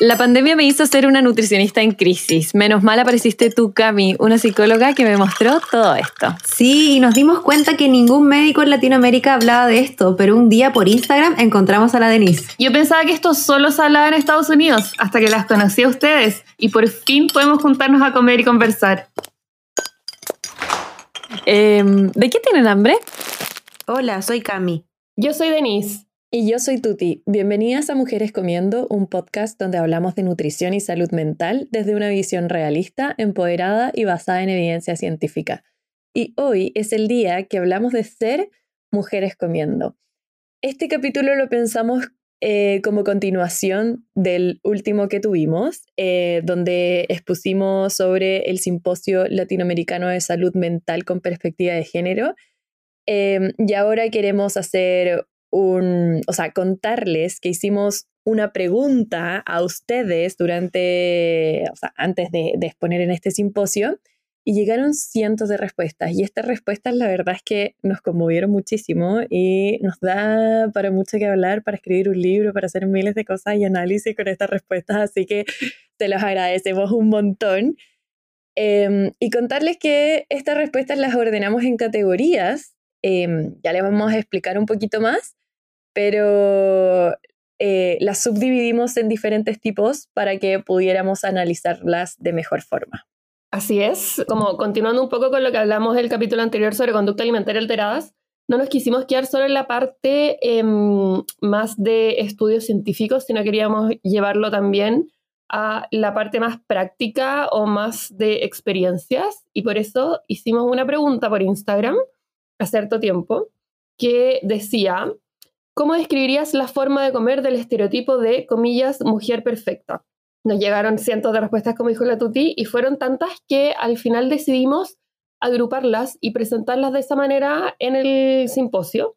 La pandemia me hizo ser una nutricionista en crisis. Menos mal apareciste tú, Cami, una psicóloga que me mostró todo esto. Sí, y nos dimos cuenta que ningún médico en Latinoamérica hablaba de esto, pero un día por Instagram encontramos a la Denise. Yo pensaba que esto solo se hablaba en Estados Unidos, hasta que las conocí a ustedes y por fin podemos juntarnos a comer y conversar. Em, ¿De qué tienen hambre? Hola, soy Cami. Yo soy Denise. Y yo soy Tuti. Bienvenidas a Mujeres Comiendo, un podcast donde hablamos de nutrición y salud mental desde una visión realista, empoderada y basada en evidencia científica. Y hoy es el día que hablamos de ser mujeres comiendo. Este capítulo lo pensamos eh, como continuación del último que tuvimos, eh, donde expusimos sobre el Simposio Latinoamericano de Salud Mental con Perspectiva de Género. Em, y ahora queremos hacer un, o sea, contarles que hicimos una pregunta a ustedes durante, o sea, antes de, exponer en este simposio y llegaron cientos de respuestas. Y estas respuestas, la verdad es que nos conmovieron muchísimo y nos da para mucho que hablar, para escribir un libro, para hacer miles de cosas y análisis con estas respuestas. Así que te los agradecemos un montón. Em, y contarles que estas respuestas las ordenamos en categorías. Em, ya les vamos a explicar un poquito más pero eh, las subdividimos en diferentes tipos para que pudiéramos analizarlas de mejor forma. Así es, como continuando un poco con lo que hablamos del capítulo anterior sobre conducta alimentaria alteradas, no nos quisimos quedar solo en la parte em, más de estudios científicos, sino queríamos llevarlo también a la parte más práctica o más de experiencias. Y por eso hicimos una pregunta por Instagram hace cierto tiempo que decía, ¿Cómo describirías la forma de comer del estereotipo de, comillas, mujer perfecta? Nos llegaron cientos de respuestas, como dijo la Tuti, y fueron tantas que al final decidimos agruparlas y presentarlas de esa manera en el simposio.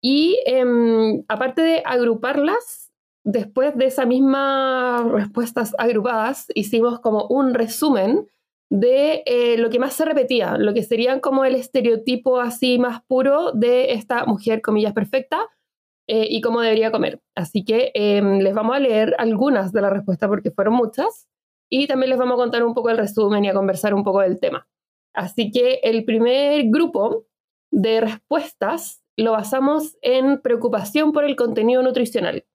Y em, aparte de agruparlas, después de esas mismas respuestas agrupadas, hicimos como un resumen de eh, lo que más se repetía, lo que serían como el estereotipo así más puro de esta mujer, comillas, perfecta, eh, y cómo debería comer. Así que em, les vamos a leer algunas de las respuestas porque fueron muchas y también les vamos a contar un poco el resumen y a conversar un poco del tema. Así que el primer grupo de respuestas lo basamos en preocupación por el contenido nutricional.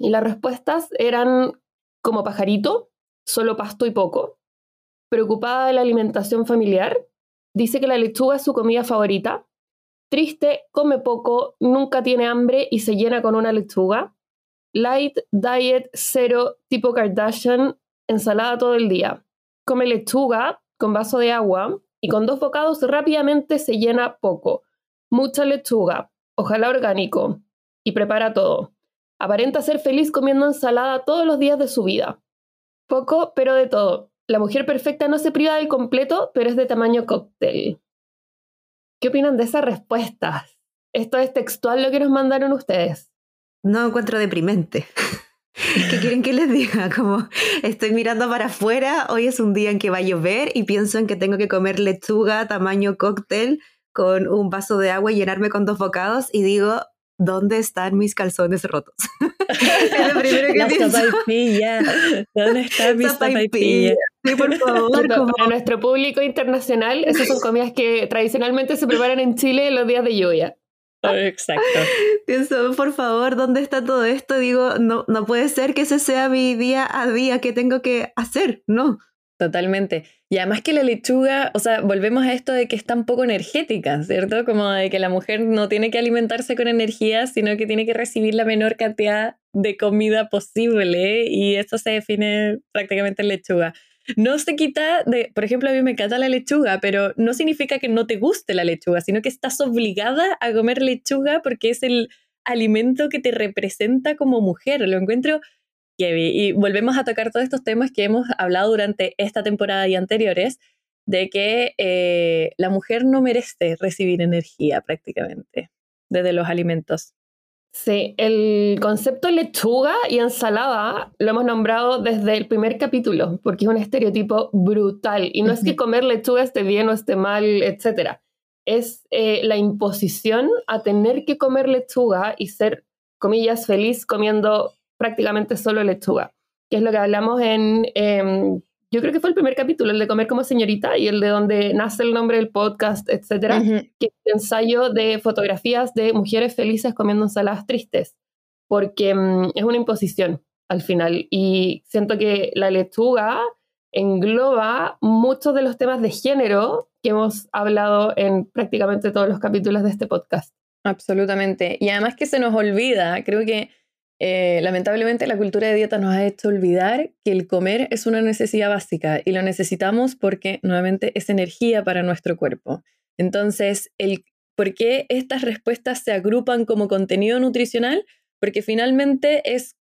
Y las respuestas eran como pajarito, solo pasto y poco, preocupada de la alimentación familiar, dice que la lechuga es su comida favorita, Triste, come poco, nunca tiene hambre y se llena con una lechuga. Light, diet, cero, tipo Kardashian, ensalada todo el día. Come lechuga con vaso de agua y con dos bocados rápidamente se llena poco. Mucha lechuga, ojalá orgánico. Y prepara todo. Aparenta ser feliz comiendo ensalada todos los días de su vida. Poco, pero de todo. La mujer perfecta no se priva del completo, pero es de tamaño cóctel. ¿Qué opinan de esas respuestas? Esto es textual lo que nos mandaron ustedes. No encuentro deprimente. ¿Qué quieren que les diga? Como estoy mirando para afuera, hoy es un día en que va a llover y pienso en que tengo que comer lechuga tamaño cóctel con un vaso de agua y llenarme con dos bocados y digo, ¿dónde están mis calzones rotos? es lo primero que ¿Dónde están mis zapatillas? Sí, por favor. Para nuestro público internacional, esas son comidas que tradicionalmente se preparan en Chile en los días de lluvia. Exacto. Pienso, por favor, ¿dónde está todo esto? Digo, no, no puede ser que ese sea mi día a día, ¿qué tengo que hacer? No. Totalmente. Y además que la lechuga, o sea, volvemos a esto de que es tan poco energética, ¿cierto? Como de que la mujer no tiene que alimentarse con energía, sino que tiene que recibir la menor cantidad de comida posible y eso se define prácticamente en lechuga. No se quita de, por ejemplo, a mí me encanta la lechuga, pero no significa que no te guste la lechuga, sino que estás obligada a comer lechuga porque es el alimento que te representa como mujer. Lo encuentro y volvemos a tocar todos estos temas que hemos hablado durante esta temporada y anteriores, de que eh, la mujer no merece recibir energía prácticamente desde los alimentos. Sí, el concepto lechuga y ensalada lo hemos nombrado desde el primer capítulo, porque es un estereotipo brutal. Y no es que comer lechuga esté bien o esté mal, etc. Es eh, la imposición a tener que comer lechuga y ser, comillas, feliz comiendo prácticamente solo lechuga. que es lo que hablamos en, em, yo creo que fue el primer capítulo, el de Comer como señorita y el de donde nace el nombre del podcast, etcétera, que es un ensayo de fotografías de mujeres felices comiendo ensaladas tristes, porque mm, es una imposición al final. Y siento que la lechuga engloba muchos de los temas de género que hemos hablado en prácticamente todos los capítulos de este podcast. Absolutamente. Y además que se nos olvida, creo que eh, lamentablemente la cultura de dieta nos ha hecho olvidar que el comer es una necesidad básica y lo necesitamos porque nuevamente es energía para nuestro cuerpo. Entonces, el, ¿por qué estas respuestas se agrupan como contenido nutricional? Porque finalmente es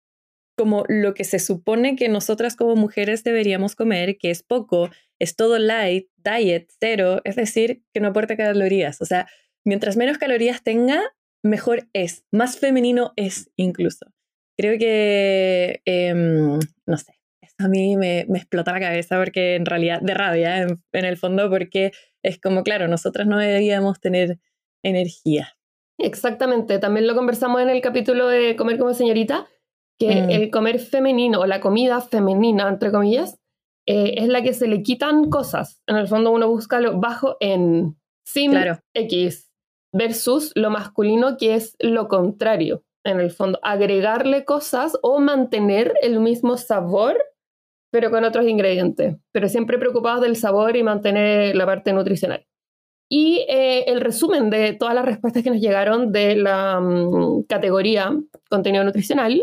como lo que se supone que nosotras como mujeres deberíamos comer, que es poco, es todo light, diet, cero, es decir, que no aporta calorías. O sea, mientras menos calorías tenga, mejor es, más femenino es incluso creo que, em, no sé, a mí me, explota la cabeza porque en realidad, de rabia en, el fondo, porque es como, claro, nosotras no deberíamos tener energía. Exactamente, también lo conversamos en el capítulo de Comer como señorita, que mm. el comer femenino o la comida femenina, entre comillas, eh, es la que se le quitan cosas. En el fondo uno busca lo bajo en sin X versus lo masculino que es lo contrario en el fondo, agregarle cosas o mantener el mismo sabor, pero con otros ingredientes, pero siempre preocupados del sabor y mantener la parte nutricional. Y eh, el resumen de todas las respuestas que nos llegaron de la mm, categoría contenido nutricional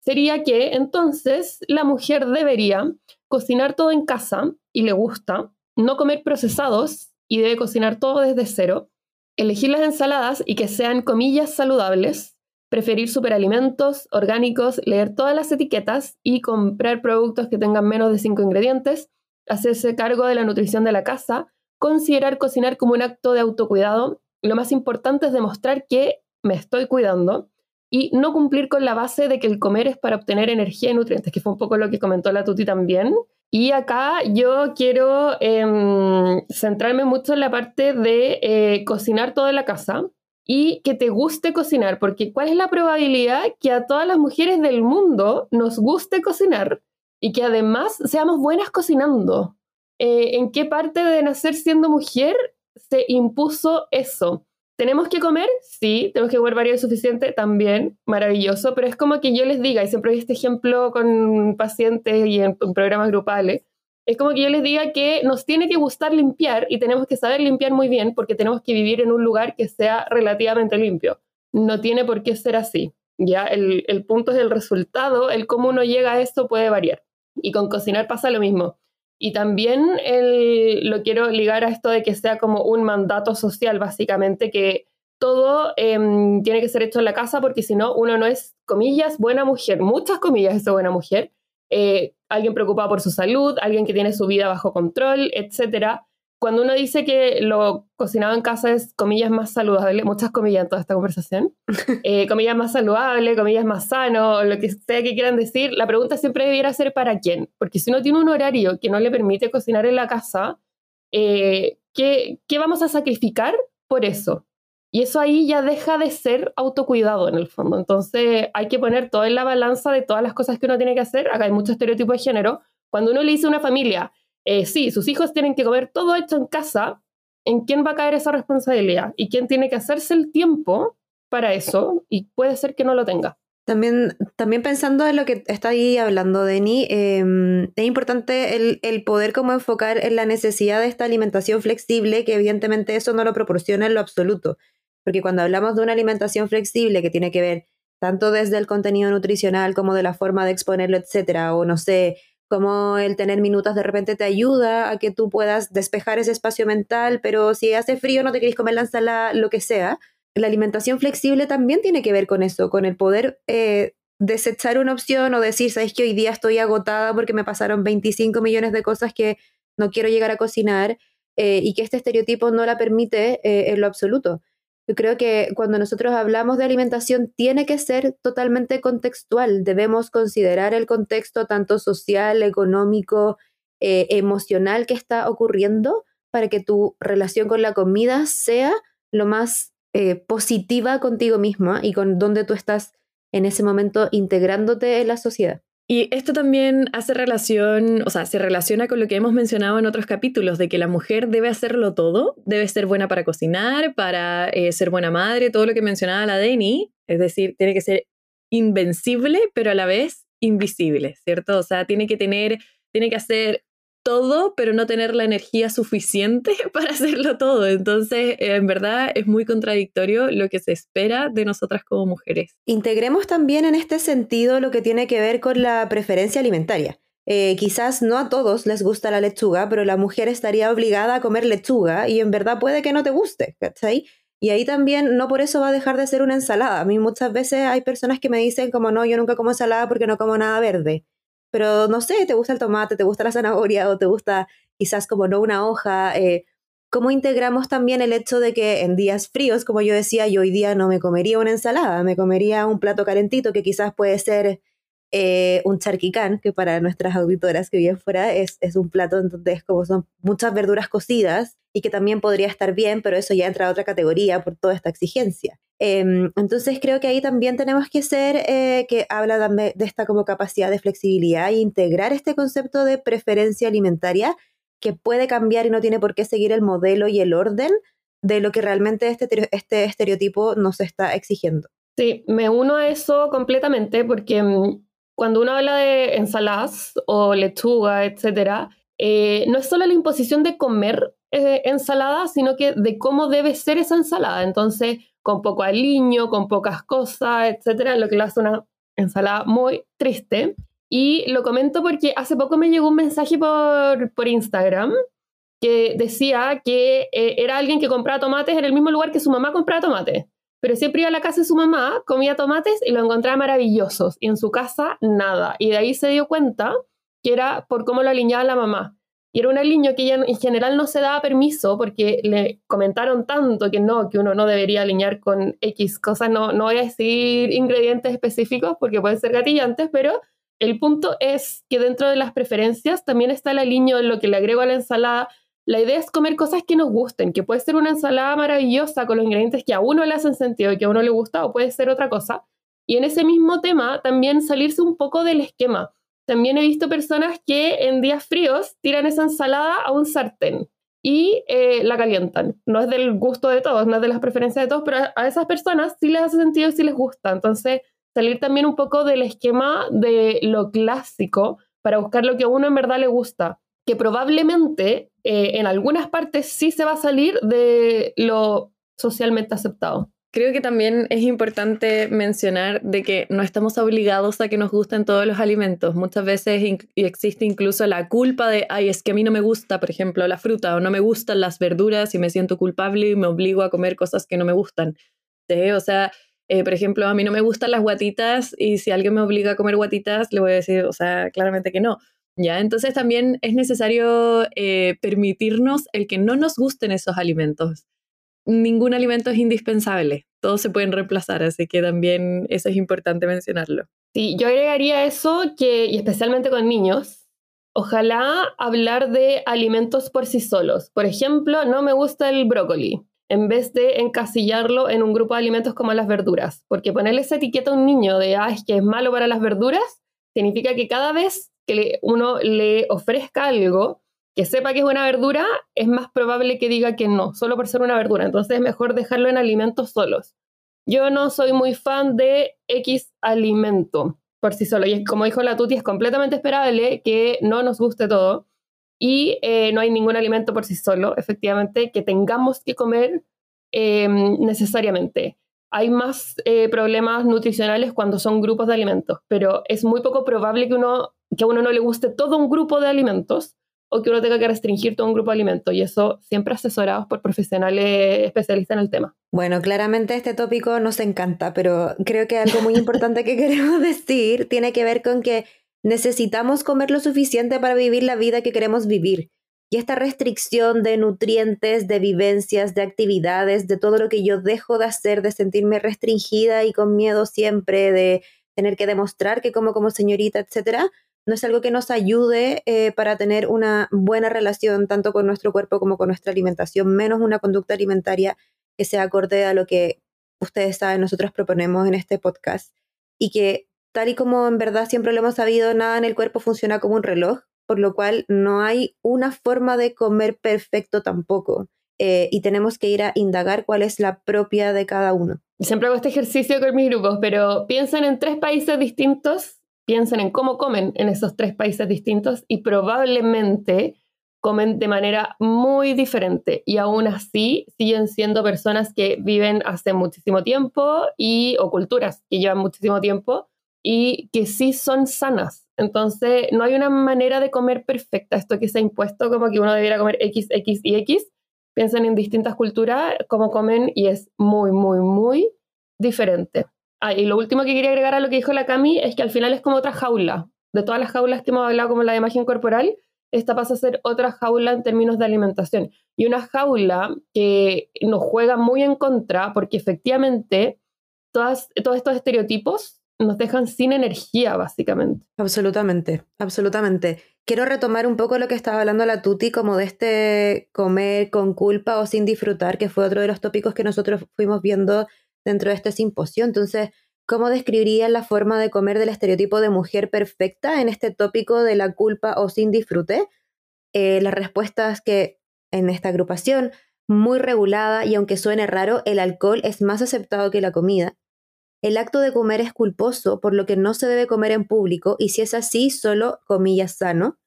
sería que entonces la mujer debería cocinar todo en casa y le gusta, no comer procesados y debe cocinar todo desde cero, elegir las ensaladas y que sean comillas saludables, preferir superalimentos orgánicos, leer todas las etiquetas y comprar productos que tengan menos de 5 ingredientes, hacerse cargo de la nutrición de la casa, considerar cocinar como un acto de autocuidado. Lo más importante es demostrar que me estoy cuidando y no cumplir con la base de que el comer es para obtener energía y nutrientes, que fue un poco lo que comentó la Tuti también. Y acá yo quiero em, centrarme mucho en la parte de eh, cocinar toda la casa, y que te guste cocinar, porque ¿cuál es la probabilidad que a todas las mujeres del mundo nos guste cocinar y que además seamos buenas cocinando? Eh, ¿En qué parte de nacer siendo mujer se impuso eso? ¿Tenemos que comer? Sí, tenemos que comer varios suficiente también, maravilloso, pero es como que yo les diga, y siempre doy este ejemplo con pacientes y en programas grupales, es como que yo les diga que nos tiene que gustar limpiar y tenemos que saber limpiar muy bien porque tenemos que vivir en un lugar que sea relativamente limpio. No tiene por qué ser así. Ya el, el punto es el resultado, el cómo uno llega a esto puede variar. Y con cocinar pasa lo mismo. Y también el, lo quiero ligar a esto de que sea como un mandato social, básicamente, que todo em, tiene que ser hecho en la casa porque si no, uno no es, comillas, buena mujer, muchas comillas es buena mujer, eh, alguien preocupado por su salud, alguien que tiene su vida bajo control, etc. Cuando uno dice que lo cocinado en casa es comillas más saludable, muchas comillas en toda esta conversación, eh, comillas más saludable, comillas más sano, lo que sea que quieran decir, la pregunta siempre debiera ser para quién, porque si uno tiene un horario que no le permite cocinar en la casa, eh, ¿qué, ¿qué vamos a sacrificar por eso? Y eso ahí ya deja de ser autocuidado en el fondo. Entonces hay que poner todo en la balanza de todas las cosas que uno tiene que hacer. Acá hay mucho estereotipo de género. Cuando uno le dice a una familia, eh, sí, sus hijos tienen que comer todo hecho en casa, ¿en quién va a caer esa responsabilidad? ¿Y quién tiene que hacerse el tiempo para eso? Y puede ser que no lo tenga. También, también pensando en lo que está ahí hablando Deni, em, es importante el, el, poder como enfocar en la necesidad de esta alimentación flexible, que evidentemente eso no lo proporciona en lo absoluto. Porque cuando hablamos de una alimentación flexible que tiene que ver tanto desde el contenido nutricional como de la forma de exponerlo, etcétera, o no sé, como el tener minutos de repente te ayuda a que tú puedas despejar ese espacio mental, pero si hace frío no te querés comer la ensalada, lo que sea. La alimentación flexible también tiene que ver con eso, con el poder eh, desechar una opción o decir, sabes que hoy día estoy agotada porque me pasaron 25 millones de cosas que no quiero llegar a cocinar eh, y que este estereotipo no la permite eh, en lo absoluto. Yo creo que cuando nosotros hablamos de alimentación tiene que ser totalmente contextual. Debemos considerar el contexto tanto social, económico, eh, emocional que está ocurriendo para que tu relación con la comida sea lo más eh, positiva contigo misma y con donde tú estás en ese momento integrándote en la sociedad. Y esto también hace relación, o sea, se relaciona con lo que hemos mencionado en otros capítulos, de que la mujer debe hacerlo todo, debe ser buena para cocinar, para eh, ser buena madre, todo lo que mencionaba la Deni, es decir, tiene que ser invencible, pero a la vez invisible, ¿cierto? O sea, tiene que tener, tiene que hacer todo, pero no tener la energía suficiente para hacerlo todo. Entonces, eh, en verdad es muy contradictorio lo que se espera de nosotras como mujeres. Integremos también en este sentido lo que tiene que ver con la preferencia alimentaria. Eh, quizás no a todos les gusta la lechuga, pero la mujer estaría obligada a comer lechuga y en verdad puede que no te guste, ¿cachai? Y ahí también no por eso va a dejar de ser una ensalada. A mí muchas veces hay personas que me dicen como no, yo nunca como ensalada porque no como nada verde pero no sé, te gusta el tomate, te gusta la zanahoria o te gusta quizás como no una hoja. Eh, ¿Cómo integramos también el hecho de que en días fríos, como yo decía, yo hoy día no me comería una ensalada, me comería un plato calentito que quizás puede ser eh, un charquicán, que para nuestras auditoras que viven fuera es, es un plato entonces como son muchas verduras cocidas y que también podría estar bien, pero eso ya entra a otra categoría por toda esta exigencia. Em, entonces creo que ahí también tenemos que ser, eh, que habla de esta como capacidad de flexibilidad e integrar este concepto de preferencia alimentaria que puede cambiar y no tiene por qué seguir el modelo y el orden de lo que realmente este, este estereotipo nos está exigiendo. Sí, me uno a eso completamente porque mm, cuando uno habla de ensaladas o lechuga, etcétera, eh, no es solo la imposición de comer eh, ensalada, sino que de cómo debe ser esa ensalada. Entonces, con poco aliño, con pocas cosas, etcétera, lo que le hace una ensalada muy triste. Y lo comento porque hace poco me llegó un mensaje por, por Instagram que decía que eh, era alguien que compraba tomates en el mismo lugar que su mamá compraba tomates. Pero siempre iba a la casa de su mamá, comía tomates y lo encontraba maravillosos. Y en su casa, nada. Y de ahí se dio cuenta que era por cómo lo aliñaba la mamá. Y era un aliño que ella en general no se daba permiso porque le comentaron tanto que no, que uno no debería alinear con X cosas. No, no voy a decir ingredientes específicos porque pueden ser gatillantes, pero el punto es que dentro de las preferencias también está el aliño en lo que le agrego a la ensalada. La idea es comer cosas que nos gusten, que puede ser una ensalada maravillosa con los ingredientes que a uno le hacen sentido y que a uno le gusta, o puede ser otra cosa. Y en ese mismo tema también salirse un poco del esquema también he visto personas que en días fríos tiran esa ensalada a un sartén y eh, la calientan. No es del gusto de todos, no es de las preferencias de todos, pero a esas personas sí les hace sentido y sí les gusta. Entonces, salir también un poco del esquema de lo clásico para buscar lo que a uno en verdad le gusta, que probablemente eh, en algunas partes sí se va a salir de lo socialmente aceptado. Creo que también es importante mencionar de que no estamos obligados a que nos gusten todos los alimentos. Muchas veces existe incluso la culpa de, ay, es que a mí no me gusta, por ejemplo, la fruta o no me gustan las verduras y me siento culpable y me obligo a comer cosas que no me gustan. O sea, eh, por ejemplo, a mí no me gustan las guatitas y si alguien me obliga a comer guatitas, le voy a decir, o sea, claramente que no. ¿Ya? Entonces también es necesario eh, permitirnos el que no nos gusten esos alimentos ningún alimento es indispensable, todos se pueden reemplazar, así que también eso es importante mencionarlo. Sí, yo agregaría eso que, y especialmente con niños, ojalá hablar de alimentos por sí solos. Por ejemplo, no me gusta el brócoli, en vez de encasillarlo en un grupo de alimentos como las verduras, porque ponerle esa etiqueta a un niño de, ah, es que es malo para las verduras, significa que cada vez que uno le ofrezca algo, que sepa que es una verdura, es más probable que diga que no, solo por ser una verdura. Entonces es mejor dejarlo en alimentos solos. Yo no soy muy fan de X alimento por sí solo. Y como dijo la Tuti, es completamente esperable que no nos guste todo. Y eh, no hay ningún alimento por sí solo, efectivamente, que tengamos que comer em, necesariamente. Hay más eh, problemas nutricionales cuando son grupos de alimentos, pero es muy poco probable que, uno, que a uno no le guste todo un grupo de alimentos o que uno tenga que restringir todo un grupo de alimentos y eso siempre asesorados por profesionales especialistas en el tema. Bueno, claramente este tópico nos encanta, pero creo que algo muy importante que queremos decir tiene que ver con que necesitamos comer lo suficiente para vivir la vida que queremos vivir. Y esta restricción de nutrientes, de vivencias, de actividades, de todo lo que yo dejo de hacer, de sentirme restringida y con miedo siempre, de tener que demostrar que como como señorita, etcétera, no es algo que nos ayude eh, para tener una buena relación tanto con nuestro cuerpo como con nuestra alimentación, menos una conducta alimentaria que sea acorde a lo que ustedes saben, nosotros proponemos en este podcast y que tal y como en verdad siempre lo hemos sabido, nada en el cuerpo funciona como un reloj, por lo cual no hay una forma de comer perfecto tampoco. Eh, y tenemos que ir a indagar cuál es la propia de cada uno. Siempre hago este ejercicio con mis grupos, pero piensen en tres países distintos, piensen en cómo comen en esos tres países distintos y probablemente comen de manera muy diferente y aún así siguen siendo personas que viven hace muchísimo tiempo y o culturas que llevan muchísimo tiempo y que sí son sanas. Entonces, no hay una manera de comer perfecta, esto que se ha impuesto como que uno debiera comer X, X y X. Piensen en distintas culturas, cómo comen y es muy, muy, muy diferente. Ah, y lo último que quería agregar a lo que dijo la Cami es que al final es como otra jaula. De todas las jaulas que hemos hablado, como la de imagen corporal, esta pasa a ser otra jaula en términos de alimentación. Y una jaula que nos juega muy en contra porque efectivamente todas, todos estos estereotipos nos dejan sin energía, básicamente. Absolutamente, absolutamente. Quiero retomar un poco lo que estaba hablando la Tuti, como de este comer con culpa o sin disfrutar, que fue otro de los tópicos que nosotros fuimos viendo dentro de este simposio. Entonces, ¿Cómo describirían la forma de comer del estereotipo de mujer perfecta en este tópico de la culpa o sin disfrute? Eh, las respuestas que en esta agrupación, muy regulada y aunque suene raro, el alcohol es más aceptado que la comida. El acto de comer es culposo, por lo que no se debe comer en público y si es así, solo comillas sano.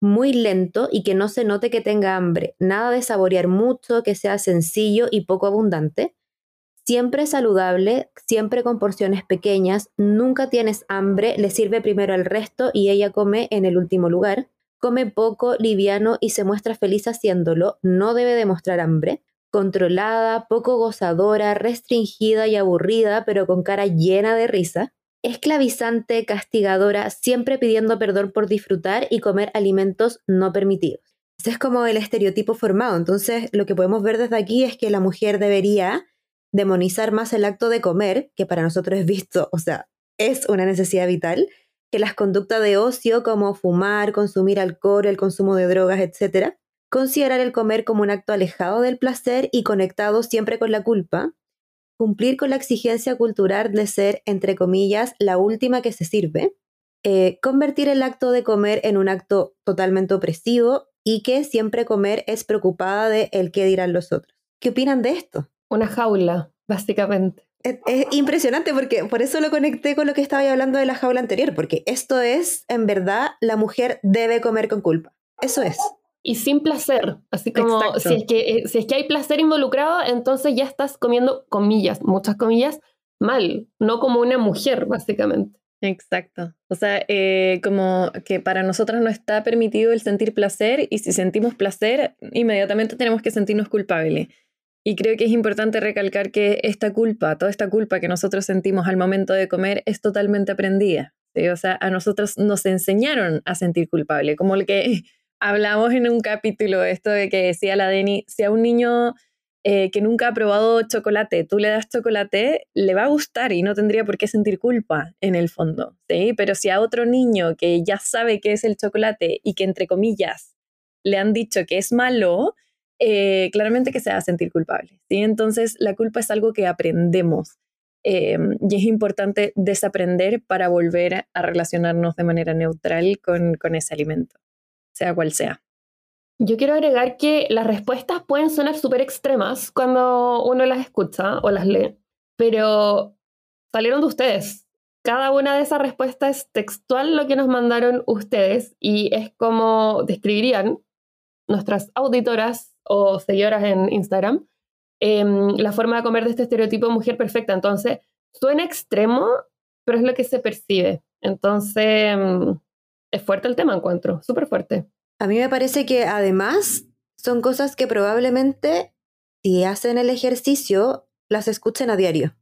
Muy lento y que no se note que tenga hambre. Nada de saborear mucho, que sea sencillo y poco abundante siempre saludable, siempre con porciones pequeñas, nunca tienes hambre, le sirve primero al resto y ella come en el último lugar. Come poco, liviano y se muestra feliz haciéndolo, no debe demostrar hambre. Controlada, poco gozadora, restringida y aburrida, pero con cara llena de risa. Esclavizante, castigadora, siempre pidiendo perdón por disfrutar y comer alimentos no permitidos. Ese es como el estereotipo formado. Entonces, lo que podemos ver desde aquí es que la mujer debería demonizar más el acto de comer, que para nosotros es visto, o sea, es una necesidad vital, que las conductas de ocio como fumar, consumir alcohol, el consumo de drogas, etc. Considerar el comer como un acto alejado del placer y conectado siempre con la culpa. Cumplir con la exigencia cultural de ser, entre comillas, la última que se sirve. Eh, convertir el acto de comer en un acto totalmente opresivo y que siempre comer es preocupada de el qué dirán los otros. ¿Qué opinan de esto? Una jaula, básicamente. Es, impresionante porque por eso lo conecté con lo que estaba hablando de la jaula anterior, porque esto es, en verdad, la mujer debe comer con culpa. Eso es. Y sin placer, así como si es, que, eh, si es que hay placer involucrado, entonces ya estás comiendo comillas, muchas comillas, mal, no como una mujer, básicamente. Exacto. O sea, eh, como que para nosotros no está permitido el sentir placer y si sentimos placer, inmediatamente tenemos que sentirnos culpables. Y creo que es importante recalcar que esta culpa, toda esta culpa que nosotros sentimos al momento de comer es totalmente aprendida. O sea, a nosotros nos enseñaron a sentir culpable, como el que hablamos en un capítulo, esto de que decía la Deni, si a un niño eh, que nunca ha probado chocolate, tú le das chocolate, le va a gustar y no tendría por qué sentir culpa en el fondo, ¿sí? Pero si a otro niño que ya sabe qué es el chocolate y que entre comillas le han dicho que es malo, eh, claramente que se va a sentir culpable. ¿sí? Entonces, la culpa es algo que aprendemos eh, y es importante desaprender para volver a relacionarnos de manera neutral con, con ese alimento, sea cual sea. Yo quiero agregar que las respuestas pueden sonar súper extremas cuando uno las escucha o las lee, pero salieron de ustedes. Cada una de esas respuestas es textual lo que nos mandaron ustedes y es como describirían nuestras auditoras o seguidoras en Instagram, em, la forma de comer de este estereotipo de mujer perfecta. Entonces, suena extremo, pero es lo que se percibe. Entonces, em, es fuerte el tema, encuentro, súper fuerte. A mí me parece que además son cosas que probablemente si hacen el ejercicio las escuchen a diario,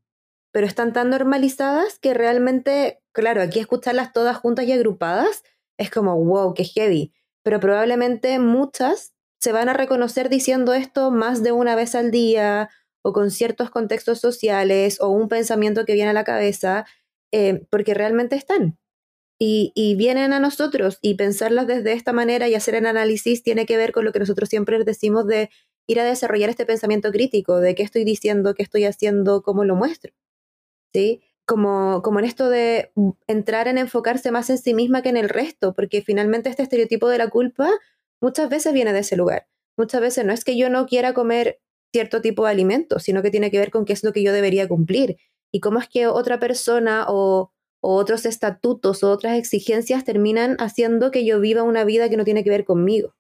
pero están tan normalizadas que realmente, claro, aquí escucharlas todas juntas y agrupadas es como, wow, qué heavy, pero probablemente muchas se van a reconocer diciendo esto más de una vez al día o con ciertos contextos sociales o un pensamiento que viene a la cabeza, eh, porque realmente están. Y, y, vienen a nosotros y pensarlas desde esta manera y hacer el análisis tiene que ver con lo que nosotros siempre decimos de ir a desarrollar este pensamiento crítico, de qué estoy diciendo, qué estoy haciendo, cómo lo muestro. ¿Sí? como, como en esto de entrar en enfocarse más en sí misma que en el resto, porque finalmente este estereotipo de la culpa muchas veces viene de ese lugar. Muchas veces no es que yo no quiera comer cierto tipo de alimentos, sino que tiene que ver con qué es lo que yo debería cumplir y cómo es que otra persona o, otros estatutos o otras exigencias terminan haciendo que yo viva una vida que no tiene que ver conmigo.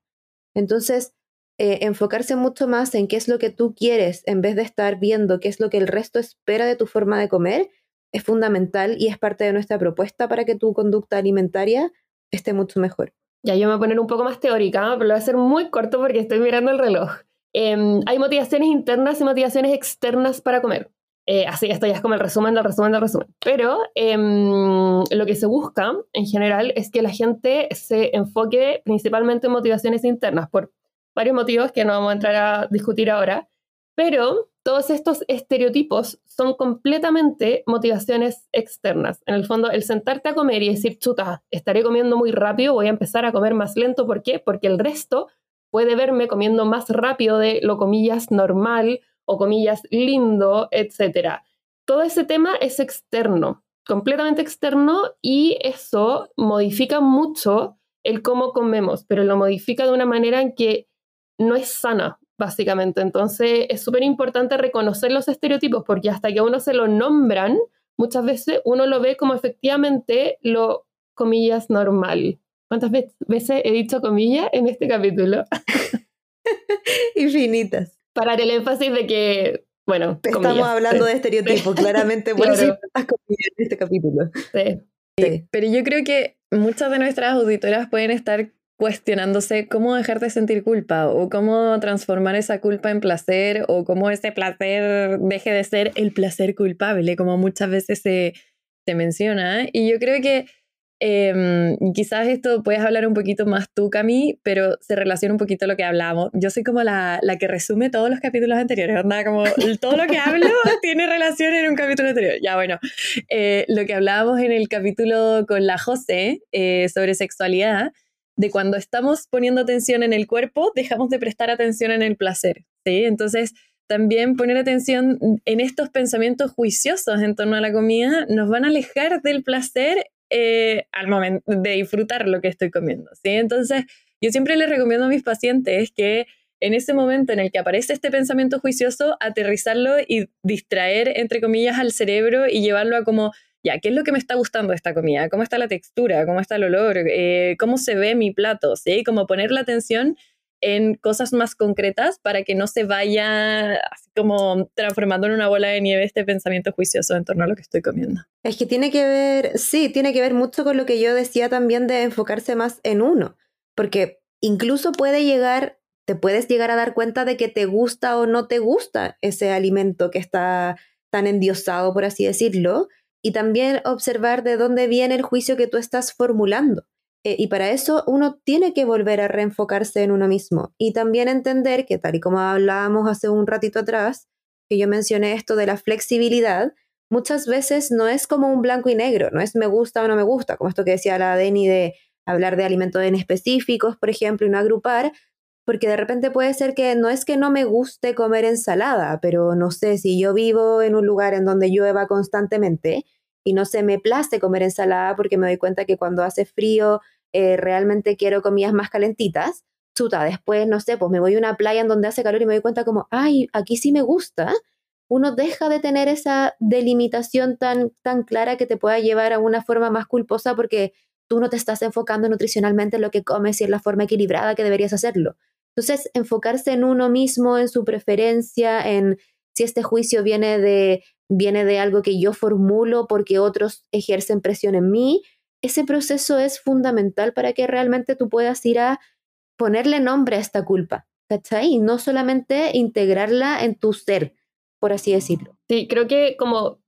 Entonces, eh, enfocarse mucho más en qué es lo que tú quieres en vez de estar viendo qué es lo que el resto espera de tu forma de comer es fundamental y es parte de nuestra propuesta para que tu conducta alimentaria esté mucho mejor. Ya, yo me voy a poner un poco más teórica, pero lo voy a hacer muy corto porque estoy mirando el reloj. Em, hay motivaciones internas y motivaciones externas para comer. Eh, así, esto ya es como el resumen del resumen del resumen. Pero em, lo que se busca en general es que la gente se enfoque principalmente en motivaciones internas por varios motivos que no vamos a entrar a discutir ahora. Pero todos estos estereotipos son completamente motivaciones externas. En el fondo, el sentarte a comer y decir, chuta, estaré comiendo muy rápido, voy a empezar a comer más lento. ¿Por qué? Porque el resto puede verme comiendo más rápido de lo comillas normal o comillas lindo, etc. Todo ese tema es externo, completamente externo y eso modifica mucho el cómo comemos, pero lo modifica de una manera en que no es sana, básicamente. Entonces es súper importante reconocer los estereotipos porque hasta que uno se lo nombran, muchas veces uno lo ve como efectivamente lo, comillas, normal. ¿Cuántas veces he dicho comillas en este capítulo? Infinitas. Para el énfasis de que, bueno, estamos hablando de estereotipos, claramente comillas en este capítulo. sí. Pero yo creo que muchas de nuestras auditoras pueden estar cuestionándose cómo dejar de sentir culpa o cómo transformar esa culpa en placer o cómo ese placer deje de ser el placer culpable, como muchas veces se, se menciona. Y yo creo que em, quizás esto puedes hablar un poquito más tú, Cami, pero se relaciona un poquito a lo que hablamos. Yo soy como la, la que resume todos los capítulos anteriores, ¿verdad? Como todo lo que hablo tiene relación en un capítulo anterior. Ya, bueno, eh, lo que hablábamos en el capítulo con la José eh, sobre sexualidad de cuando estamos poniendo atención en el cuerpo, dejamos de prestar atención en el placer, ¿sí? Entonces, también poner atención en estos pensamientos juiciosos en torno a la comida nos van a alejar del placer eh, al momento de disfrutar lo que estoy comiendo, ¿sí? Entonces, yo siempre les recomiendo a mis pacientes que en ese momento en el que aparece este pensamiento juicioso, aterrizarlo y distraer, entre comillas, al cerebro y llevarlo a como ya, ¿qué es lo que me está gustando de esta comida? ¿Cómo está la textura? ¿Cómo está el olor? Eh, ¿Cómo se ve mi plato? ¿Sí? Como poner la atención en cosas más concretas para que no se vaya como transformando en una bola de nieve este pensamiento juicioso en torno a lo que estoy comiendo. Es que tiene que ver, sí, tiene que ver mucho con lo que yo decía también de enfocarse más en uno, porque incluso puede llegar, te puedes llegar a dar cuenta de que te gusta o no te gusta ese alimento que está tan endiosado, por así decirlo, y también observar de dónde viene el juicio que tú estás formulando. Eh, y para eso uno tiene que volver a reenfocarse en uno mismo y también entender que tal y como hablábamos hace un ratito atrás, que yo mencioné esto de la flexibilidad, muchas veces no es como un blanco y negro, no es me gusta o no me gusta, como esto que decía la Deni de hablar de alimentos en específicos, por ejemplo, y no agrupar, porque de repente puede ser que no es que no me guste comer ensalada, pero no sé, si yo vivo en un lugar en donde llueva constantemente y no se me place comer ensalada porque me doy cuenta que cuando hace frío eh, realmente quiero comidas más calentitas, chuta, después, no sé, pues me voy a una playa en donde hace calor y me doy cuenta como, ay, aquí sí me gusta, uno deja de tener esa delimitación tan, tan clara que te pueda llevar a una forma más culposa porque tú no te estás enfocando nutricionalmente en lo que comes y en la forma equilibrada que deberías hacerlo. Entonces, enfocarse en uno mismo, en su preferencia, en si este juicio viene de, viene de algo que yo formulo porque otros ejercen presión en mí, ese proceso es fundamental para que realmente tú puedas ir a ponerle nombre a esta culpa, ¿cachai? Y no solamente integrarla en tu ser, por así decirlo. Sí, creo que como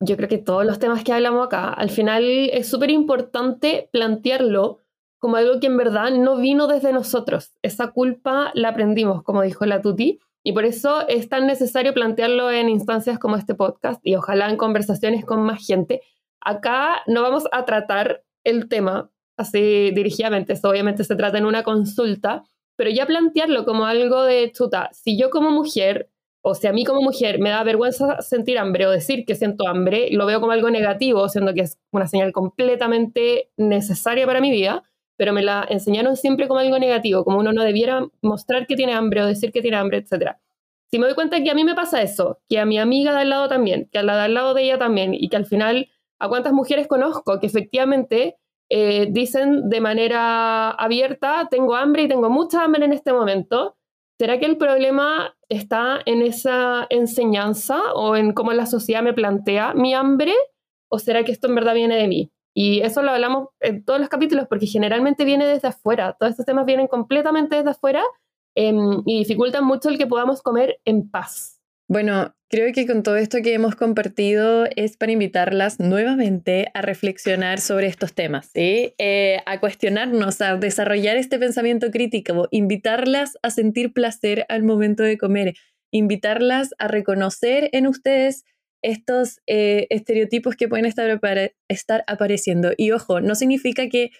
yo creo que todos los temas que hablamos acá, al final es súper importante plantearlo como algo que en verdad no vino desde nosotros. Esa culpa la aprendimos, como dijo la Tuti, y por eso es tan necesario plantearlo en instancias como este podcast y ojalá en conversaciones con más gente. Acá no vamos a tratar el tema así dirigidamente, eso obviamente se trata en una consulta, pero ya plantearlo como algo de chuta, si yo como mujer o si a mí como mujer me da vergüenza sentir hambre o decir que siento hambre, lo veo como algo negativo, siendo que es una señal completamente necesaria para mi vida, pero me la enseñaron siempre como algo negativo, como uno no debiera mostrar que tiene hambre o decir que tiene hambre, etc. Si me doy cuenta que a mí me pasa eso, que a mi amiga de al lado también, que a la de al lado de ella también, y que al final, ¿a cuántas mujeres conozco que efectivamente eh, dicen de manera abierta, tengo hambre y tengo mucha hambre en este momento? ¿Será que el problema está en esa enseñanza o en cómo la sociedad me plantea mi hambre? ¿O será que esto en verdad viene de mí? Y eso lo hablamos en todos los capítulos porque generalmente viene desde afuera. Todos estos temas vienen completamente desde afuera em, y dificultan mucho el que podamos comer en paz. Bueno, creo que con todo esto que hemos compartido es para invitarlas nuevamente a reflexionar sobre estos temas, ¿sí? Eh, a cuestionarnos, a desarrollar este pensamiento crítico, invitarlas a sentir placer al momento de comer, invitarlas a reconocer en ustedes estos eh, estereotipos que pueden estar, estar apareciendo. Y ojo, no significa que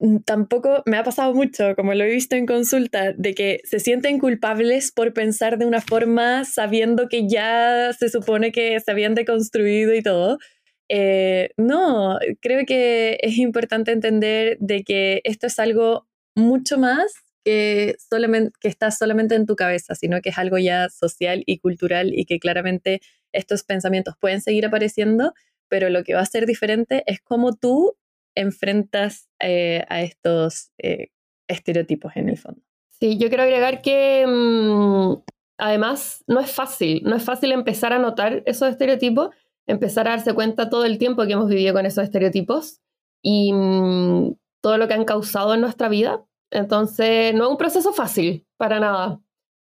Mm, tampoco me ha pasado mucho, como lo he visto en consulta, de que se sienten culpables por pensar de una forma sabiendo que ya se supone que se habían deconstruido y todo. Eh, no, creo que es importante entender de que esto es algo mucho más que, solamente, que está solamente en tu cabeza, sino que es algo ya social y cultural y que claramente estos pensamientos pueden seguir apareciendo, pero lo que va a ser diferente es cómo tú enfrentas eh, a estos eh, estereotipos en el fondo. Sí, yo quiero agregar que mm, además no es fácil, no es fácil empezar a notar esos estereotipos, empezar a darse cuenta todo el tiempo que hemos vivido con esos estereotipos y mm, todo lo que han causado en nuestra vida. Entonces, no es un proceso fácil, para nada.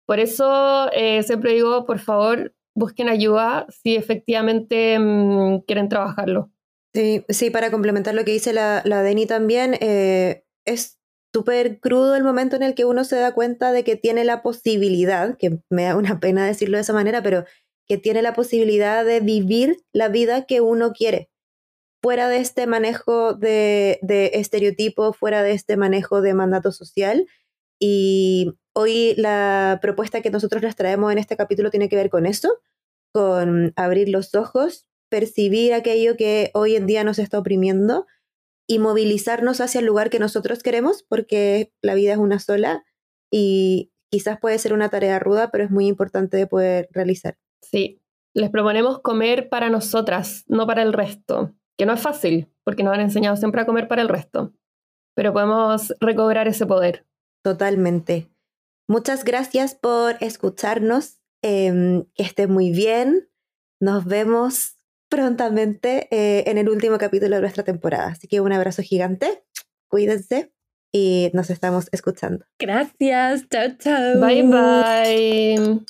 Por eso eh, siempre digo, por favor, busquen ayuda si efectivamente mm, quieren trabajarlo. Sí, sí, para complementar lo que dice la, la Deni también, eh, es súper crudo el momento en el que uno se da cuenta de que tiene la posibilidad, que me da una pena decirlo de esa manera, pero que tiene la posibilidad de vivir la vida que uno quiere, fuera de este manejo de, de estereotipo, fuera de este manejo de mandato social. Y hoy la propuesta que nosotros les traemos en este capítulo tiene que ver con eso, con abrir los ojos percibir aquello que hoy en día nos está oprimiendo y movilizarnos hacia el lugar que nosotros queremos, porque la vida es una sola y quizás puede ser una tarea ruda, pero es muy importante de poder realizar. Sí, les proponemos comer para nosotras, no para el resto, que no es fácil, porque nos han enseñado siempre a comer para el resto, pero podemos recobrar ese poder. Totalmente. Muchas gracias por escucharnos, em, que esté muy bien. Nos vemos prontamente eh, en el último capítulo de nuestra temporada. Así que un abrazo gigante, cuídense y nos estamos escuchando. Gracias, chao, chao. Bye, bye.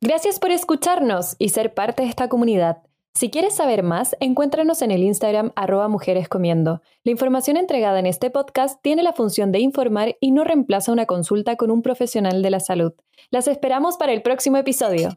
Gracias por escucharnos y ser parte de esta comunidad. Si quieres saber más, encuéntranos en el Instagram arroba mujeres comiendo. La información entregada en este podcast tiene la función de informar y no reemplaza una consulta con un profesional de la salud. Las esperamos para el próximo episodio.